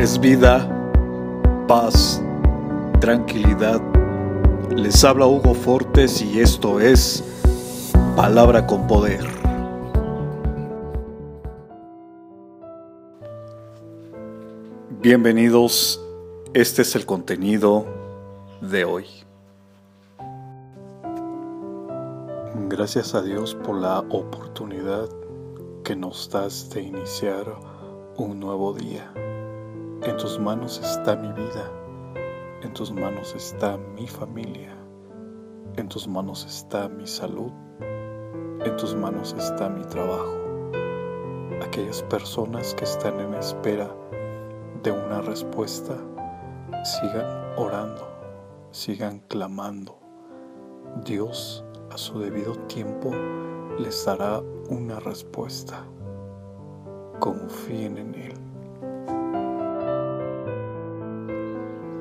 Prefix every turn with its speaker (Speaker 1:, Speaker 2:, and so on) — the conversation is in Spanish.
Speaker 1: es vida, paz, tranquilidad. Les habla Hugo Fortes y esto es Palabra con Poder. Bienvenidos, este es el contenido de hoy. Gracias a Dios por la oportunidad que nos das de iniciar un nuevo día. En tus manos está mi vida, en tus manos está mi familia, en tus manos está mi salud, en tus manos está mi trabajo. Aquellas personas que están en espera de una respuesta, sigan orando, sigan clamando. Dios a su debido tiempo les dará una respuesta. Confíen en Él.